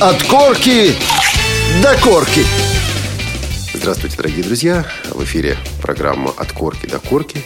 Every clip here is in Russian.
От корки до корки. Здравствуйте, дорогие друзья! В эфире программа «От корки до корки».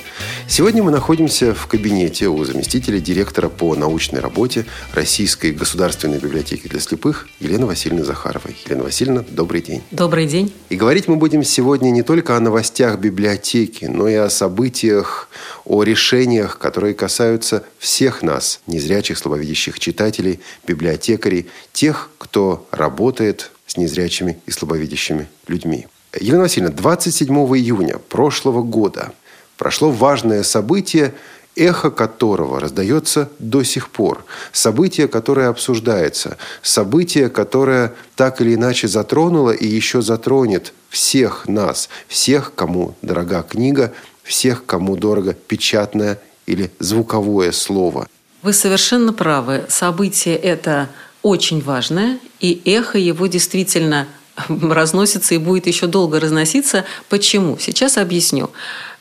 Сегодня мы находимся в кабинете у заместителя директора по научной работе Российской государственной библиотеки для слепых Елены Васильевны Захаровой. Елена Васильевна, добрый день. Добрый день. И говорить мы будем сегодня не только о новостях библиотеки, но и о событиях, о решениях, которые касаются всех нас, незрячих, слабовидящих читателей, библиотекарей, тех, кто работает с незрячими и слабовидящими людьми. Елена Васильевна, 27 июня прошлого года прошло важное событие, эхо которого раздается до сих пор. Событие, которое обсуждается. Событие, которое так или иначе затронуло и еще затронет всех нас. Всех, кому дорога книга, всех, кому дорого печатное или звуковое слово. Вы совершенно правы. Событие это очень важное, и эхо его действительно разносится и будет еще долго разноситься. Почему? Сейчас объясню.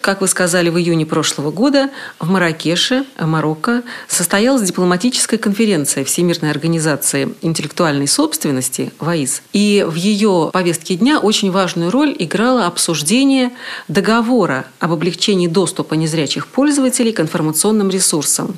Как вы сказали, в июне прошлого года в Маракеше, Марокко, состоялась дипломатическая конференция Всемирной организации интеллектуальной собственности ВАИС. И в ее повестке дня очень важную роль играло обсуждение договора об облегчении доступа незрячих пользователей к информационным ресурсам.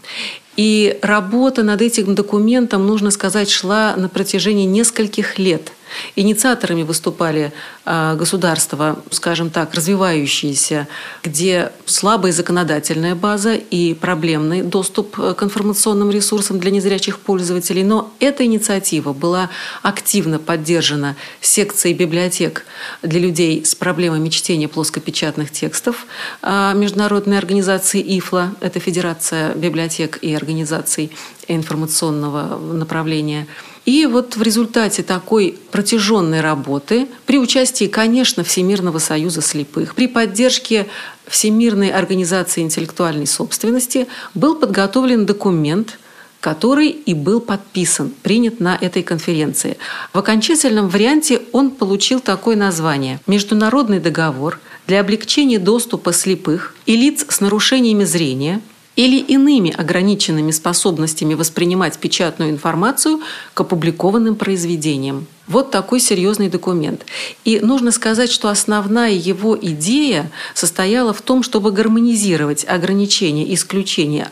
И работа над этим документом, нужно сказать, шла на протяжении нескольких лет – Инициаторами выступали а, государства, скажем так, развивающиеся, где слабая законодательная база и проблемный доступ э, к информационным ресурсам для незрячих пользователей. Но эта инициатива была активно поддержана секцией библиотек для людей с проблемами чтения плоскопечатных текстов а, международной организации ИФЛА, это Федерация библиотек и организаций информационного направления – и вот в результате такой протяженной работы, при участии, конечно, Всемирного союза слепых, при поддержке Всемирной организации интеллектуальной собственности был подготовлен документ, который и был подписан, принят на этой конференции. В окончательном варианте он получил такое название «Международный договор для облегчения доступа слепых и лиц с нарушениями зрения или иными ограниченными способностями воспринимать печатную информацию к опубликованным произведениям. Вот такой серьезный документ. И нужно сказать, что основная его идея состояла в том, чтобы гармонизировать ограничения, исключения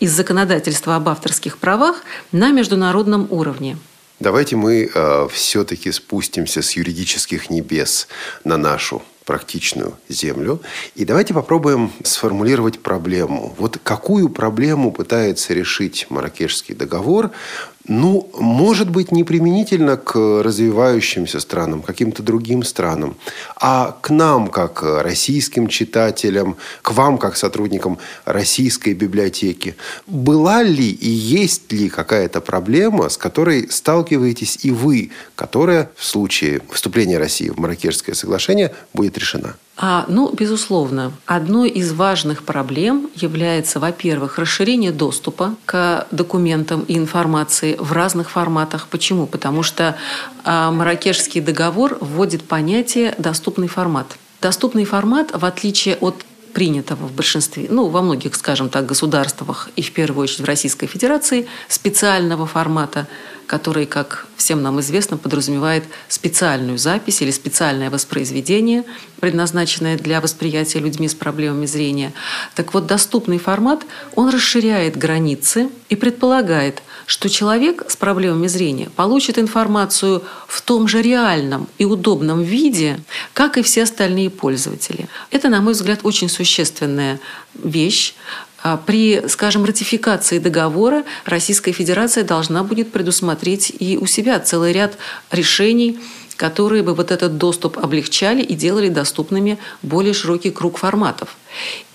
из законодательства об авторских правах на международном уровне. Давайте мы э, все-таки спустимся с юридических небес на нашу практичную землю. И давайте попробуем сформулировать проблему. Вот какую проблему пытается решить Маракешский договор ну, может быть, не применительно к развивающимся странам, каким-то другим странам, а к нам, как российским читателям, к вам, как сотрудникам российской библиотеки. Была ли и есть ли какая-то проблема, с которой сталкиваетесь и вы, которая в случае вступления России в Маракешское соглашение будет решена? А, ну, безусловно, одной из важных проблем является, во-первых, расширение доступа к документам и информации в разных форматах. Почему? Потому что а, Маракешский договор вводит понятие «доступный формат». Доступный формат, в отличие от принятого в большинстве, ну, во многих, скажем так, государствах и в первую очередь в Российской Федерации, специального формата, который, как всем нам известно, подразумевает специальную запись или специальное воспроизведение, предназначенное для восприятия людьми с проблемами зрения. Так вот, доступный формат, он расширяет границы и предполагает, что человек с проблемами зрения получит информацию в том же реальном и удобном виде, как и все остальные пользователи. Это, на мой взгляд, очень существенная вещь, а при, скажем, ратификации договора Российская Федерация должна будет предусмотреть и у себя целый ряд решений, которые бы вот этот доступ облегчали и делали доступными более широкий круг форматов.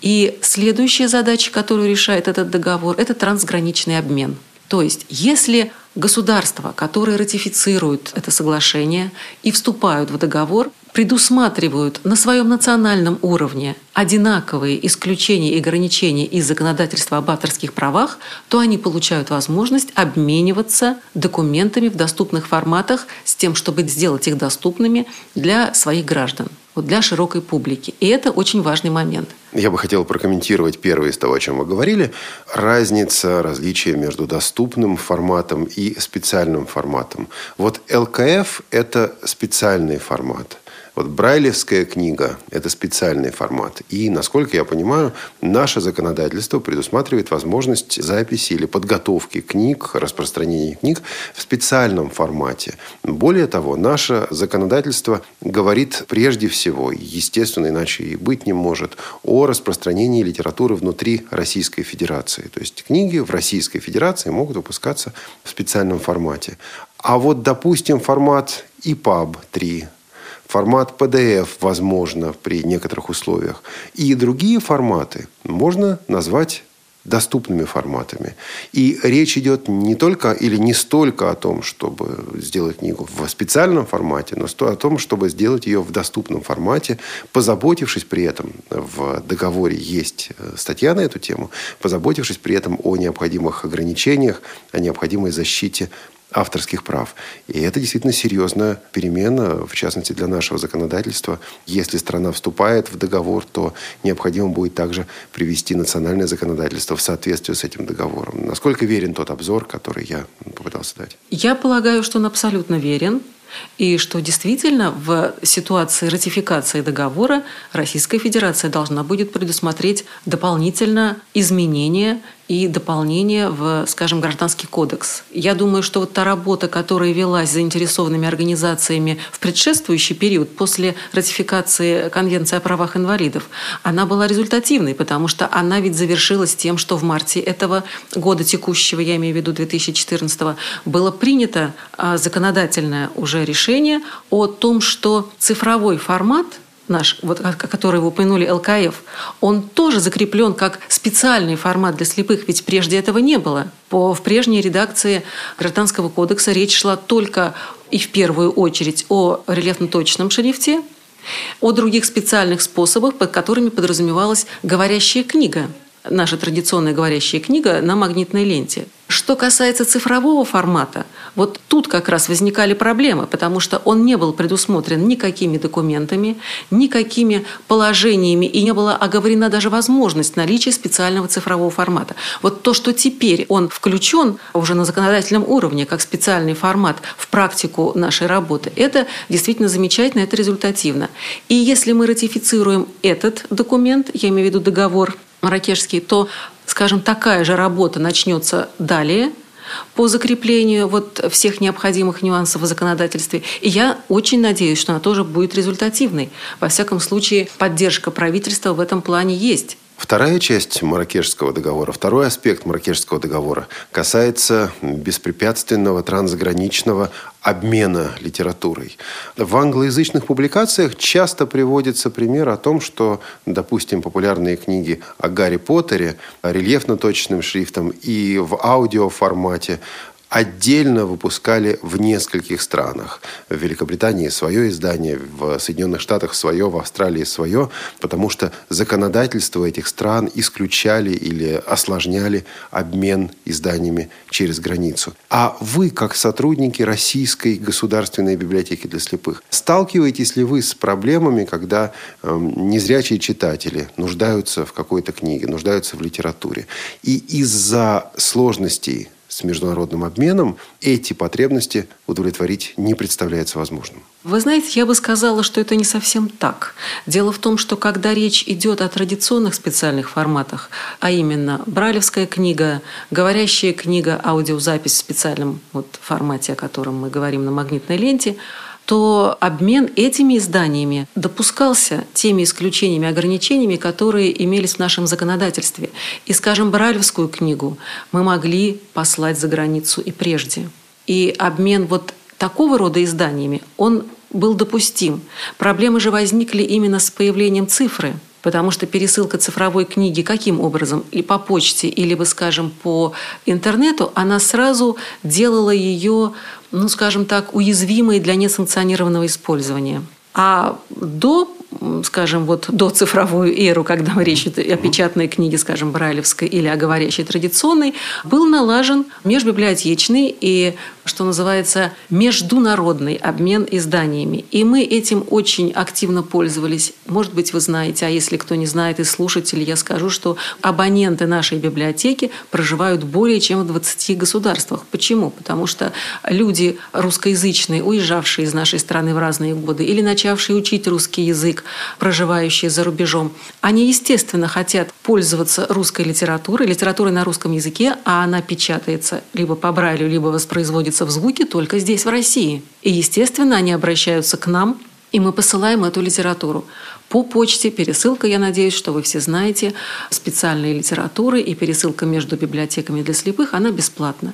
И следующая задача, которую решает этот договор, это трансграничный обмен. То есть, если государства, которые ратифицируют это соглашение и вступают в договор, предусматривают на своем национальном уровне одинаковые исключения и ограничения из законодательства об авторских правах, то они получают возможность обмениваться документами в доступных форматах с тем, чтобы сделать их доступными для своих граждан. для широкой публики. И это очень важный момент. Я бы хотел прокомментировать первое из того, о чем вы говорили. Разница, различие между доступным форматом и специальным форматом. Вот ЛКФ – это специальный формат – вот Брайлевская книга – это специальный формат. И, насколько я понимаю, наше законодательство предусматривает возможность записи или подготовки книг, распространения книг в специальном формате. Более того, наше законодательство говорит прежде всего, естественно, иначе и быть не может, о распространении литературы внутри Российской Федерации. То есть книги в Российской Федерации могут выпускаться в специальном формате. А вот, допустим, формат EPUB 3 Формат PDF возможно при некоторых условиях. И другие форматы можно назвать доступными форматами. И речь идет не только или не столько о том, чтобы сделать книгу в специальном формате, но о том, чтобы сделать ее в доступном формате, позаботившись при этом, в договоре есть э, статья на эту тему, позаботившись при этом о необходимых ограничениях, о необходимой защите авторских прав. И это действительно серьезная перемена, в частности для нашего законодательства. Если страна вступает в договор, то необходимо будет также привести национальное законодательство в соответствие с этим договором. Насколько верен тот обзор, который я попытался дать? Я полагаю, что он абсолютно верен. И что действительно в ситуации ратификации договора Российская Федерация должна будет предусмотреть дополнительно изменения и дополнение в, скажем, Гражданский кодекс. Я думаю, что вот та работа, которая велась заинтересованными организациями в предшествующий период после ратификации Конвенции о правах инвалидов, она была результативной, потому что она ведь завершилась тем, что в марте этого года текущего, я имею в виду 2014, было принято а, законодательное уже решение о том, что цифровой формат – наш, вот, который вы упомянули, ЛКФ, он тоже закреплен как специальный формат для слепых, ведь прежде этого не было. По, в прежней редакции Гражданского кодекса речь шла только и в первую очередь о рельефно-точном шрифте, о других специальных способах, под которыми подразумевалась говорящая книга – наша традиционная говорящая книга на магнитной ленте. Что касается цифрового формата, вот тут как раз возникали проблемы, потому что он не был предусмотрен никакими документами, никакими положениями, и не была оговорена даже возможность наличия специального цифрового формата. Вот то, что теперь он включен уже на законодательном уровне как специальный формат в практику нашей работы, это действительно замечательно, это результативно. И если мы ратифицируем этот документ, я имею в виду договор маракешский, то, скажем, такая же работа начнется далее по закреплению вот всех необходимых нюансов в законодательстве. И я очень надеюсь, что она тоже будет результативной. Во всяком случае, поддержка правительства в этом плане есть. Вторая часть Маракешского договора, второй аспект Маракешского договора касается беспрепятственного трансграничного обмена литературой. В англоязычных публикациях часто приводится пример о том, что, допустим, популярные книги о Гарри Поттере рельефно-точным шрифтом и в аудиоформате отдельно выпускали в нескольких странах. В Великобритании свое издание, в Соединенных Штатах свое, в Австралии свое, потому что законодательство этих стран исключали или осложняли обмен изданиями через границу. А вы, как сотрудники Российской государственной библиотеки для слепых, сталкиваетесь ли вы с проблемами, когда э, незрячие читатели нуждаются в какой-то книге, нуждаются в литературе, и из-за сложностей с международным обменом, эти потребности удовлетворить не представляется возможным. Вы знаете, я бы сказала, что это не совсем так. Дело в том, что когда речь идет о традиционных специальных форматах, а именно бралевская книга, говорящая книга, аудиозапись в специальном вот формате, о котором мы говорим на магнитной ленте – то обмен этими изданиями допускался теми исключениями, ограничениями, которые имелись в нашем законодательстве. И, скажем, Брайлевскую книгу мы могли послать за границу и прежде. И обмен вот такого рода изданиями, он был допустим. Проблемы же возникли именно с появлением цифры – потому что пересылка цифровой книги каким образом? И по почте, или, скажем, по интернету, она сразу делала ее, ну, скажем так, уязвимой для несанкционированного использования. А до скажем, вот до цифровую эру, когда речь идет о печатной книге, скажем, брайлевской или о говорящей традиционной, был налажен межбиблиотечный и что называется, международный обмен изданиями. И мы этим очень активно пользовались. Может быть, вы знаете, а если кто не знает из слушателей, я скажу, что абоненты нашей библиотеки проживают более чем в 20 государствах. Почему? Потому что люди русскоязычные, уезжавшие из нашей страны в разные годы или начавшие учить русский язык, проживающие за рубежом, они, естественно, хотят пользоваться русской литературой, литературой на русском языке, а она печатается либо по Брайлю, либо воспроизводится в звуке только здесь, в России. И, естественно, они обращаются к нам, и мы посылаем эту литературу по почте. Пересылка, я надеюсь, что вы все знаете, специальной литературы и пересылка между библиотеками для слепых, она бесплатна.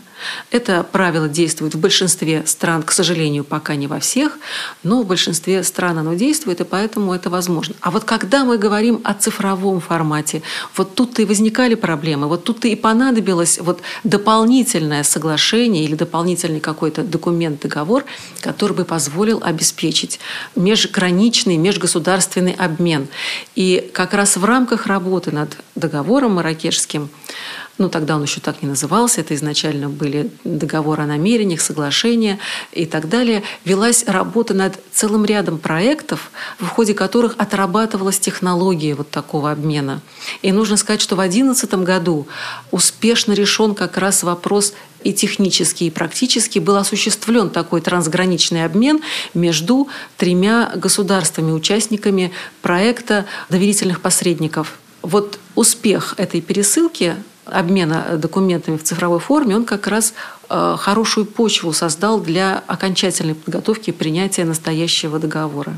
Это правило действует в большинстве стран, к сожалению, пока не во всех, но в большинстве стран оно действует, и поэтому это возможно. А вот когда мы говорим о цифровом формате, вот тут-то и возникали проблемы, вот тут-то и понадобилось вот дополнительное соглашение или дополнительный какой-то документ, договор, который бы позволил обеспечить межграничный, межгосударственный обмен. И как раз в рамках работы над договором маракешским ну, тогда он еще так не назывался, это изначально были договоры о намерениях, соглашения и так далее, велась работа над целым рядом проектов, в ходе которых отрабатывалась технология вот такого обмена. И нужно сказать, что в 2011 году успешно решен как раз вопрос и технически, и практически был осуществлен такой трансграничный обмен между тремя государствами, участниками проекта доверительных посредников. Вот успех этой пересылки обмена документами в цифровой форме, он как раз э, хорошую почву создал для окончательной подготовки и принятия настоящего договора.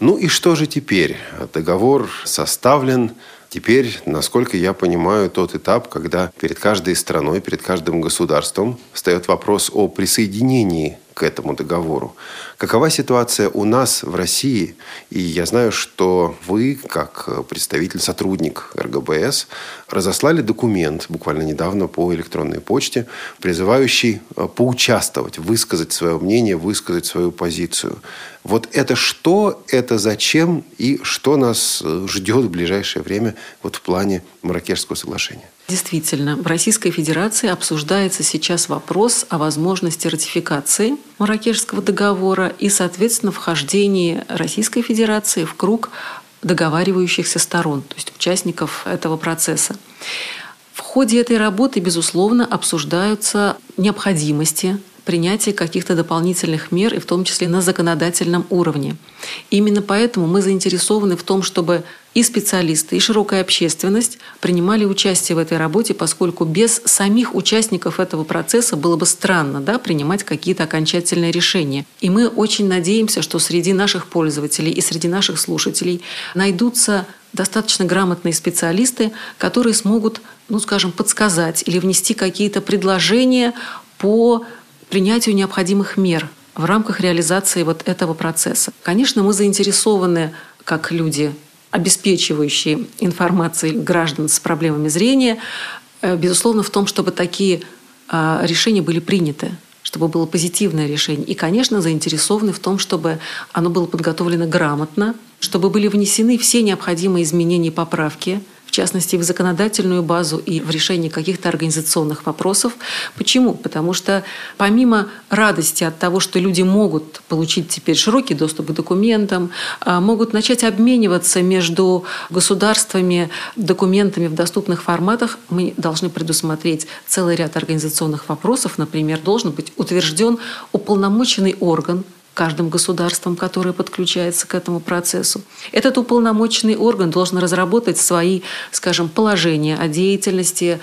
Ну и что же теперь? Договор составлен. Теперь, насколько я понимаю, тот этап, когда перед каждой страной, перед каждым государством встает вопрос о присоединении к этому договору. Какова ситуация у нас в России? И я знаю, что вы, как представитель, сотрудник РГБС, разослали документ буквально недавно по электронной почте, призывающий э, поучаствовать, высказать свое мнение, высказать свою позицию. Вот это что, это зачем и что нас э, ждет в ближайшее время вот в плане Маракешского соглашения? Действительно, в Российской Федерации обсуждается сейчас вопрос о возможности ратификации Маракешского договора и, соответственно, вхождении Российской Федерации в круг договаривающихся сторон, то есть участников этого процесса. В ходе этой работы, безусловно, обсуждаются необходимости принятия каких-то дополнительных мер, и в том числе на законодательном уровне. Именно поэтому мы заинтересованы в том, чтобы и специалисты, и широкая общественность принимали участие в этой работе, поскольку без самих участников этого процесса было бы странно да, принимать какие-то окончательные решения. И мы очень надеемся, что среди наших пользователей и среди наших слушателей найдутся достаточно грамотные специалисты, которые смогут, ну, скажем, подсказать или внести какие-то предложения по принятию необходимых мер в рамках реализации вот этого процесса. Конечно, мы заинтересованы, как люди, обеспечивающие информацией граждан с проблемами зрения, э, безусловно, в том, чтобы такие а, решения были приняты чтобы было позитивное решение. И, конечно, заинтересованы в том, чтобы оно было подготовлено грамотно, чтобы были внесены все необходимые изменения и поправки – частности, в законодательную базу и в решении каких-то организационных вопросов. Почему? Потому что помимо радости от того, что люди могут получить теперь широкий доступ к документам, а, могут начать обмениваться между государствами документами в доступных форматах, мы должны предусмотреть целый ряд организационных вопросов. Например, должен быть утвержден уполномоченный орган каждым государством, которое подключается к этому процессу. Этот уполномоченный орган должен разработать свои, скажем, положения о деятельности,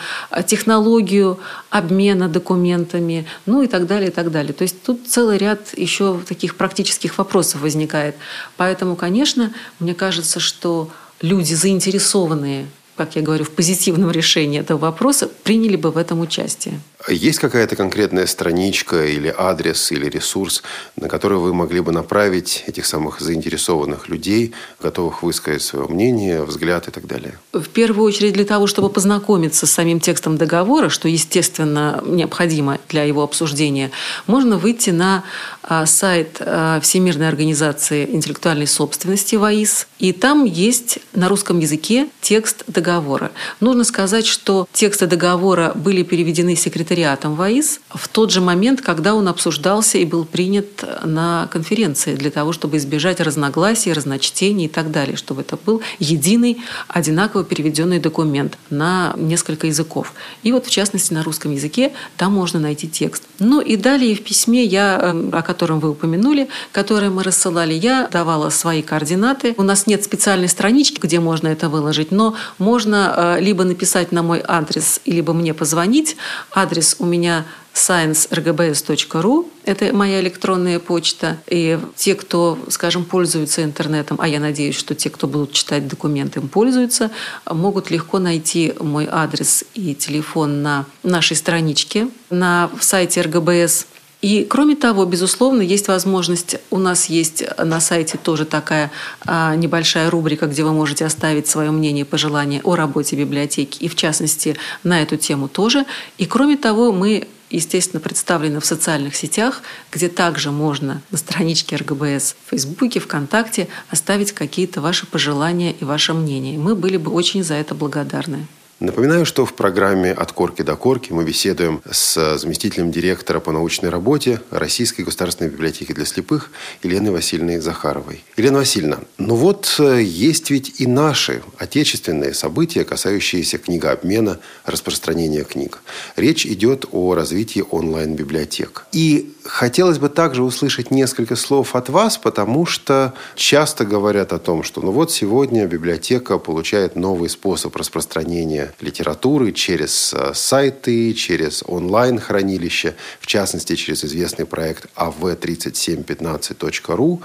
технологию обмена документами, ну и так далее, и так далее. То есть тут целый ряд еще таких практических вопросов возникает. Поэтому, конечно, мне кажется, что люди, заинтересованные как я говорю, в позитивном решении этого вопроса, приняли бы в этом участие. Есть какая-то конкретная страничка или адрес или ресурс, на который вы могли бы направить этих самых заинтересованных людей, готовых высказать свое мнение, взгляд и так далее? В первую очередь для того, чтобы познакомиться с самим текстом договора, что, естественно, необходимо для его обсуждения, можно выйти на а, сайт а, Всемирной организации интеллектуальной собственности ВАИС, и там есть на русском языке текст договора. Нужно сказать, что тексты договора были переведены секретарем секретариатом ВАИС в тот же момент, когда он обсуждался и был принят на конференции для того, чтобы избежать разногласий, разночтений и так далее, чтобы это был единый, одинаково переведенный документ на несколько языков. И вот, в частности, на русском языке там можно найти текст. Ну и далее в письме, я, э, о котором вы упомянули, которое мы рассылали, я давала свои координаты. У нас нет специальной странички, где можно это выложить, но можно э, либо написать на мой адрес, либо мне позвонить. Адрес у меня science.rgbs.ru. Это моя электронная почта. И те, кто, скажем, пользуются интернетом, а я надеюсь, что те, кто будут читать документы, им пользуются, могут легко найти мой адрес и телефон на нашей страничке на сайте РГБС. И кроме того, безусловно, есть возможность, у нас есть на сайте тоже такая а, небольшая рубрика, где вы можете оставить свое мнение, пожелание о работе библиотеки, и в частности на эту тему тоже. И кроме того, мы естественно, представлены в социальных сетях, где также можно на страничке РГБС в Фейсбуке, ВКонтакте оставить какие-то ваши пожелания и ваше мнение. Мы были бы очень за это благодарны. Напоминаю, что в программе «От корки до корки» мы беседуем с заместителем директора по научной работе Российской государственной библиотеки для слепых Еленой Васильевной Захаровой. Елена Васильевна, ну вот э, есть ведь и наши отечественные события, касающиеся книгообмена, распространения книг. Речь идет о развитии онлайн-библиотек. И хотелось бы также услышать несколько слов от вас, потому что часто говорят о том, что ну вот сегодня библиотека получает новый способ распространения литературы через э, сайты, через онлайн-хранилище, в частности, через известный проект av3715.ru.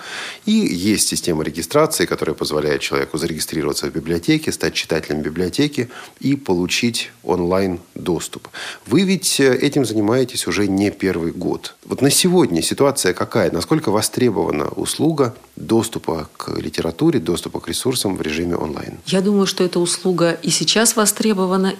И есть система регистрации, которая позволяет человеку зарегистрироваться в библиотеке, стать читателем библиотеки и получить онлайн-доступ. Вы ведь э, этим занимаетесь уже не первый год. Вот на сегодня ситуация какая? Насколько востребована услуга доступа к литературе, доступа к ресурсам в режиме онлайн? Я думаю, что эта услуга и сейчас востребована,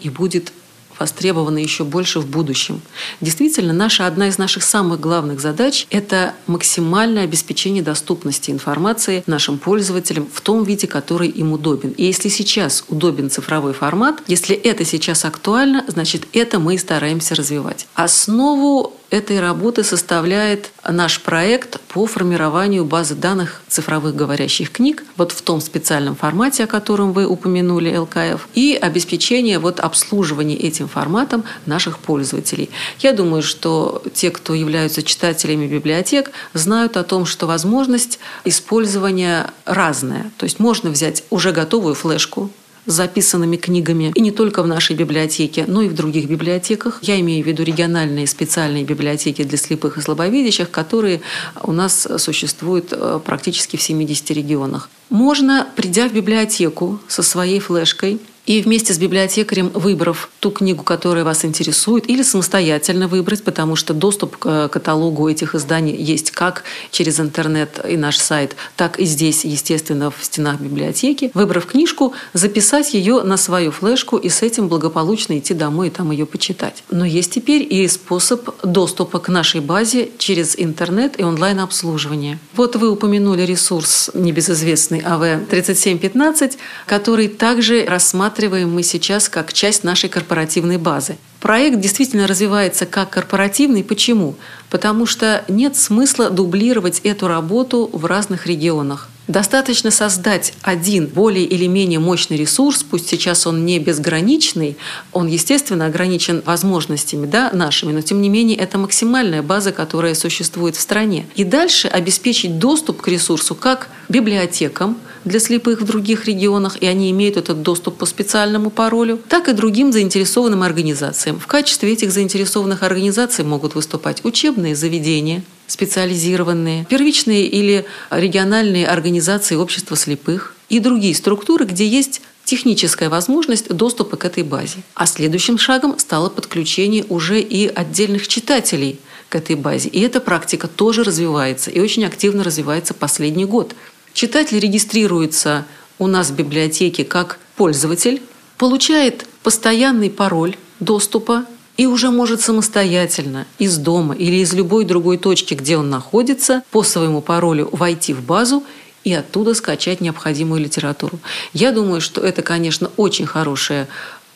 и будет востребована еще больше в будущем. Действительно, наша одна из наших самых главных задач – это максимальное обеспечение доступности информации нашим пользователям в том виде, который им удобен. И если сейчас удобен цифровой формат, если это сейчас актуально, значит, это мы и стараемся развивать. Основу этой работы составляет наш проект по формированию базы данных цифровых говорящих книг вот в том специальном формате, о котором вы упомянули, ЛКФ, и обеспечение вот обслуживания этим форматом наших пользователей. Я думаю, что те, кто являются читателями библиотек, знают о том, что возможность использования разная. То есть можно взять уже готовую флешку, записанными книгами. И не только в нашей библиотеке, но и в других библиотеках. Я имею в виду региональные специальные библиотеки для слепых и слабовидящих, которые у нас существуют э, практически в 70 регионах. Можно, придя в библиотеку со своей флешкой, и вместе с библиотекарем, выбрав ту книгу, которая вас интересует, или самостоятельно выбрать, потому что доступ к каталогу этих изданий есть как через интернет и наш сайт, так и здесь, естественно, в стенах библиотеки. Выбрав книжку, записать ее на свою флешку и с этим благополучно идти домой и там ее почитать. Но есть теперь и способ доступа к нашей базе через интернет и онлайн-обслуживание. Вот вы упомянули ресурс небезызвестный АВ-3715, который также рассматривает рассматриваем мы сейчас как часть нашей корпоративной базы. Проект действительно развивается как корпоративный. Почему? Потому что нет смысла дублировать эту работу в разных регионах. Достаточно создать один более или менее мощный ресурс, пусть сейчас он не безграничный, он, естественно, ограничен возможностями да, нашими, но тем не менее это максимальная база, которая существует в стране. И дальше обеспечить доступ к ресурсу как библиотекам, для слепых в других регионах, и они имеют этот доступ по специальному паролю, так и другим заинтересованным организациям. В качестве этих заинтересованных организаций могут выступать учебные заведения, специализированные, первичные или региональные организации общества слепых и другие структуры, где есть техническая возможность доступа к этой базе. А следующим шагом стало подключение уже и отдельных читателей к этой базе. И эта практика тоже развивается и очень активно развивается последний год. Читатель регистрируется у нас в библиотеке как пользователь, получает постоянный пароль доступа и уже может самостоятельно из дома или из любой другой точки, где он находится, по своему паролю войти в базу и оттуда скачать необходимую литературу. Я думаю, что это, конечно, очень хорошая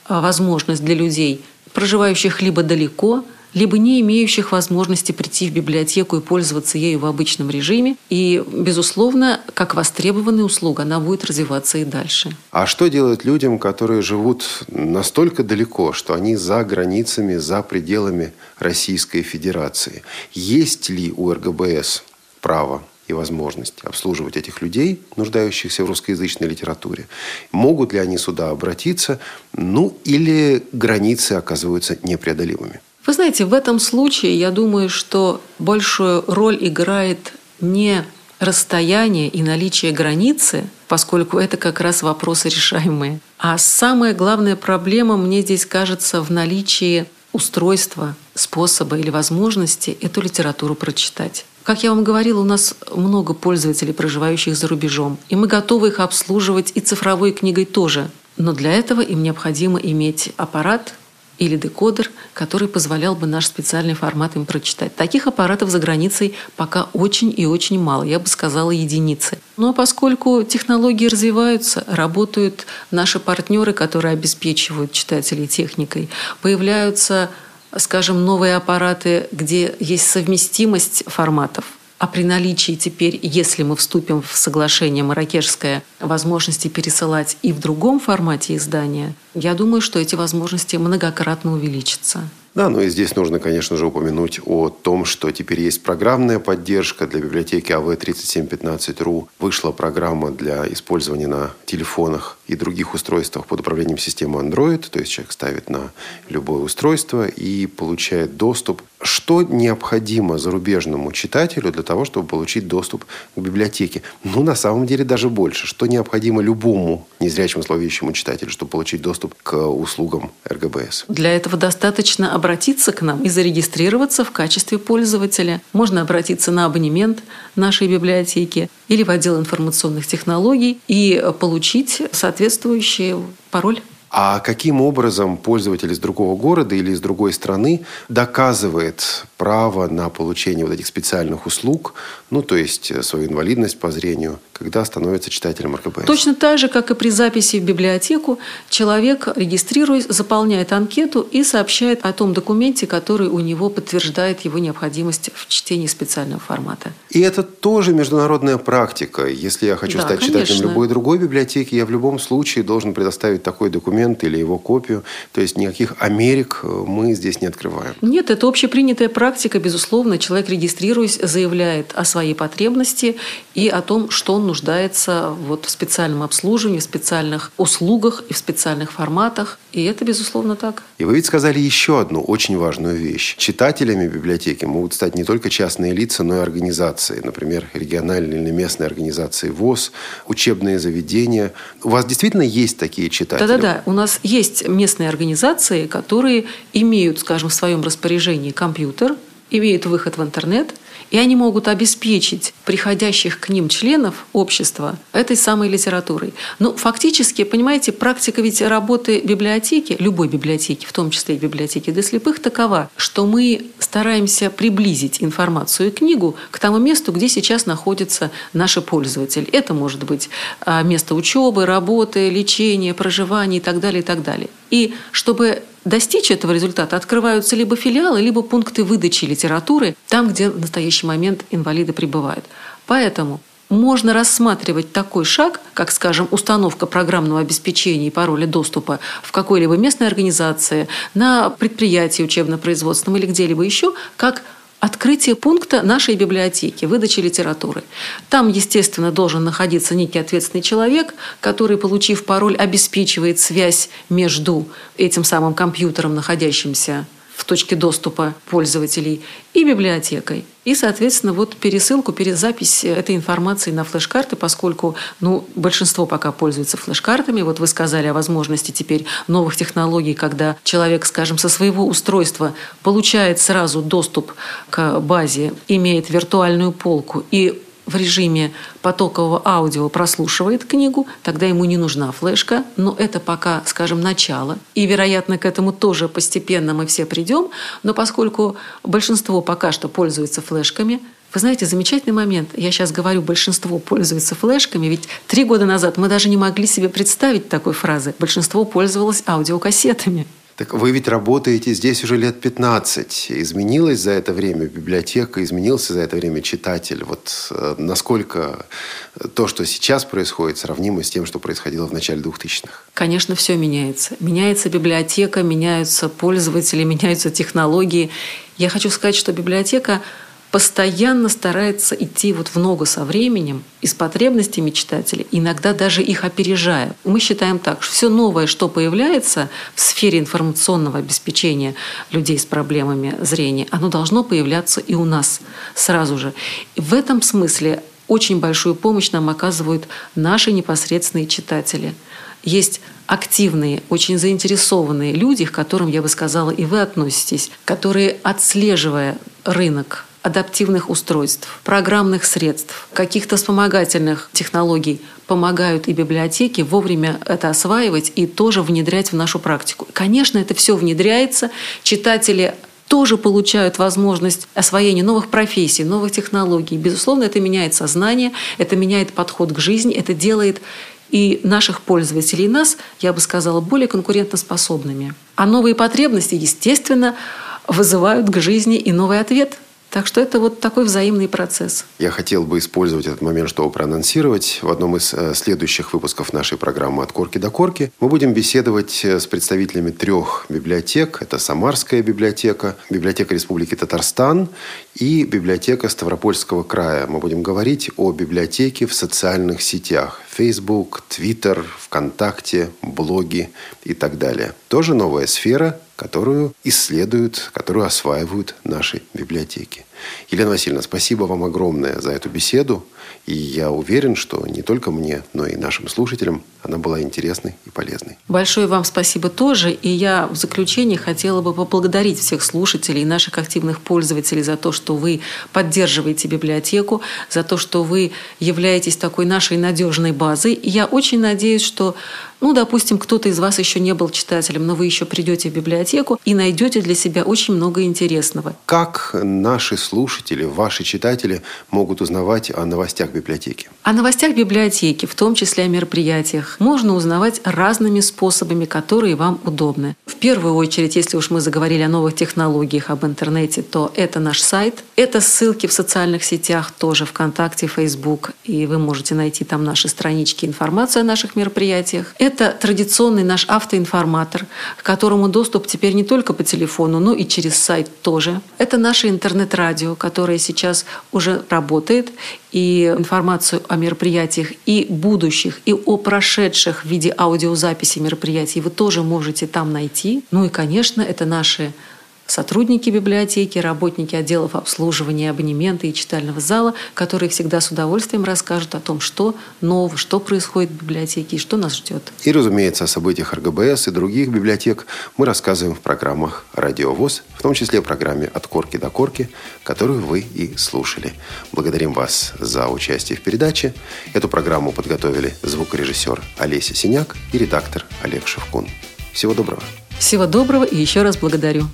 а, возможность для людей, проживающих либо далеко, либо не имеющих возможности прийти в библиотеку и пользоваться ею в обычном режиме. И, безусловно, как востребованная услуга, она будет развиваться и дальше. А что делать людям, которые живут настолько далеко, что они за границами, за пределами Российской Федерации? Есть ли у РГБС право и возможность обслуживать этих людей, нуждающихся в русскоязычной литературе. Могут ли они сюда обратиться? Ну, или границы оказываются непреодолимыми? Вы знаете, в этом случае я думаю, что большую роль играет не расстояние и наличие границы, поскольку это как раз вопросы решаемые. А самая главная проблема, мне здесь кажется, в наличии устройства, способа или возможности эту литературу прочитать. Как я вам говорила, у нас много пользователей, проживающих за рубежом, и мы готовы их обслуживать и цифровой книгой тоже. Но для этого им необходимо иметь аппарат или декодер, который позволял бы наш специальный формат им прочитать. Таких аппаратов за границей пока очень и очень мало, я бы сказала, единицы. Но поскольку технологии развиваются, работают наши партнеры, которые обеспечивают читателей техникой, появляются скажем, новые аппараты, где есть совместимость форматов, а при наличии теперь, если мы вступим в соглашение Маракешское, возможности пересылать и в другом формате издания, я думаю, что эти возможности многократно увеличатся. Да, ну и здесь нужно, конечно же, упомянуть о том, что теперь есть программная поддержка для библиотеки АВ-3715.ру. Вышла программа для использования на телефонах и других устройствах под управлением системы Android. То есть человек ставит на любое устройство и получает доступ. Что необходимо зарубежному читателю для того, чтобы получить доступ к библиотеке? Ну, на самом деле, даже больше. Что необходимо любому незрячему словеющему читателю, чтобы получить доступ к услугам РГБС? Для этого достаточно обратиться к нам и зарегистрироваться в качестве пользователя. Можно обратиться на абонемент нашей библиотеки или в отдел информационных технологий и получить соответствующий пароль. А каким образом пользователь из другого города или из другой страны доказывает право на получение вот этих специальных услуг, ну, то есть э, свою инвалидность по зрению, когда становится читателем РКБС? Точно так же, как и при записи в библиотеку, человек, регистрируясь, заполняет анкету и сообщает о том документе, который у него подтверждает его необходимость в чтении специального формата. И это тоже международная практика. Если я хочу да, стать конечно. читателем любой другой библиотеки, я в любом случае должен предоставить такой документ или его копию. То есть никаких Америк э, мы здесь не открываем. Нет, это общепринятая практика, безусловно. Человек, регистрируясь, заявляет о своей потребности и о том, что он нуждается вот в специальном обслуживании, в специальных услугах и в специальных форматах. И это, безусловно, так. И вы ведь сказали еще одну очень важную вещь. Читателями библиотеки могут стать не только частные лица, но и организации. Например, региональные или местные организации ВОЗ, учебные заведения. У вас действительно есть такие читатели? Да-да-да. У нас есть местные организации, которые имеют, скажем, в своем распоряжении компьютер, имеют выход в интернет, и они могут обеспечить приходящих к ним членов общества этой самой литературой. Ну, фактически, понимаете, практика ведь работы библиотеки, любой библиотеки, в том числе и библиотеки для слепых, такова, что мы стараемся приблизить информацию и книгу к тому месту, где сейчас находится наш пользователь. Это может быть а, место учебы, работы, лечения, проживания и так далее, и так далее. И чтобы достичь этого результата, открываются либо филиалы, либо пункты выдачи литературы там, где в настоящий момент инвалиды пребывают. Поэтому можно рассматривать такой шаг, как, скажем, установка программного обеспечения и пароля доступа в какой-либо местной организации, на предприятии учебно-производственном или где-либо еще, как открытие пункта нашей библиотеки, выдачи литературы. Там, естественно, должен находиться некий ответственный человек, который, получив пароль, обеспечивает связь между этим самым компьютером, находящимся в точке доступа пользователей и библиотекой. И, соответственно, вот пересылку, перезапись этой информации на флеш-карты, поскольку ну, большинство пока пользуется флеш-картами. Вот вы сказали о возможности теперь новых технологий, когда человек, скажем, со своего устройства получает сразу доступ к базе, имеет виртуальную полку и в режиме потокового аудио прослушивает книгу, тогда ему не нужна флешка, но это пока, скажем, начало. И, вероятно, к этому тоже постепенно мы все придем, но поскольку большинство пока что пользуется флешками, вы знаете, замечательный момент. Я сейчас говорю, большинство пользуется флешками, ведь три года назад мы даже не могли себе представить такой фразы. Большинство пользовалось аудиокассетами. Так вы ведь работаете здесь уже лет 15. Изменилась за это время библиотека, изменился за это время читатель. Вот э, насколько то, что сейчас происходит, сравнимо с тем, что происходило в начале 2000-х? Конечно, все меняется. Меняется библиотека, меняются пользователи, меняются технологии. Я хочу сказать, что библиотека постоянно старается идти вот в ногу со временем и с потребностями читателей, иногда даже их опережая. Мы считаем так, что все новое, что появляется в сфере информационного обеспечения людей с проблемами зрения, оно должно появляться и у нас сразу же. И в этом смысле очень большую помощь нам оказывают наши непосредственные читатели. Есть активные, очень заинтересованные люди, к которым, я бы сказала, и вы относитесь, которые, отслеживая рынок адаптивных устройств, программных средств, каких-то вспомогательных технологий помогают и библиотеки вовремя это осваивать и тоже внедрять в нашу практику. Конечно, это все внедряется, читатели тоже получают возможность освоения новых профессий, новых технологий. Безусловно, это меняет сознание, это меняет подход к жизни, это делает и наших пользователей, и нас, я бы сказала, более конкурентоспособными. А новые потребности, естественно, вызывают к жизни и новый ответ – так что это вот такой взаимный процесс. Я хотел бы использовать этот момент, чтобы проанонсировать. В одном из э, следующих выпусков нашей программы «От корки до корки» мы будем беседовать э, с представителями трех библиотек. Это Самарская библиотека, библиотека Республики Татарстан и библиотека Ставропольского края. Мы будем говорить о библиотеке в социальных сетях. Facebook, Twitter, ВКонтакте, блоги и так далее. Тоже новая сфера, которую исследуют, которую осваивают наши библиотеки. Елена Васильевна, спасибо вам огромное за эту беседу. И я уверен, что не только мне, но и нашим слушателям она была интересной и полезной. Большое вам спасибо тоже. И я в заключение хотела бы поблагодарить всех слушателей и наших активных пользователей за то, что вы поддерживаете библиотеку, за то, что вы являетесь такой нашей надежной базой. И я очень надеюсь, что ну, допустим, кто-то из вас еще не был читателем, но вы еще придете в библиотеку и найдете для себя очень много интересного. Как наши слушатели, ваши читатели могут узнавать о новостях библиотеки? О новостях библиотеки, в том числе о мероприятиях, можно узнавать разными способами, которые вам удобны. В первую очередь, если уж мы заговорили о новых технологиях, об интернете, то это наш сайт. Это ссылки в социальных сетях, тоже ВКонтакте, Facebook, и вы можете найти там наши странички, информацию о наших мероприятиях. Это это традиционный наш автоинформатор, к которому доступ теперь не только по телефону, но и через сайт тоже. Это наше интернет-радио, которое сейчас уже работает, и информацию о мероприятиях и будущих, и о прошедших в виде аудиозаписи мероприятий вы тоже можете там найти. Ну и, конечно, это наши сотрудники библиотеки, работники отделов обслуживания абонемента и читального зала, которые всегда с удовольствием расскажут о том, что нового, что происходит в библиотеке и что нас ждет. И, разумеется, о событиях РГБС и других библиотек мы рассказываем в программах «Радио ВОЗ», в том числе в программе «От корки до корки», которую вы и слушали. Благодарим вас за участие в передаче. Эту программу подготовили звукорежиссер Олеся Синяк и редактор Олег Шевкун. Всего доброго. Всего доброго и еще раз благодарю.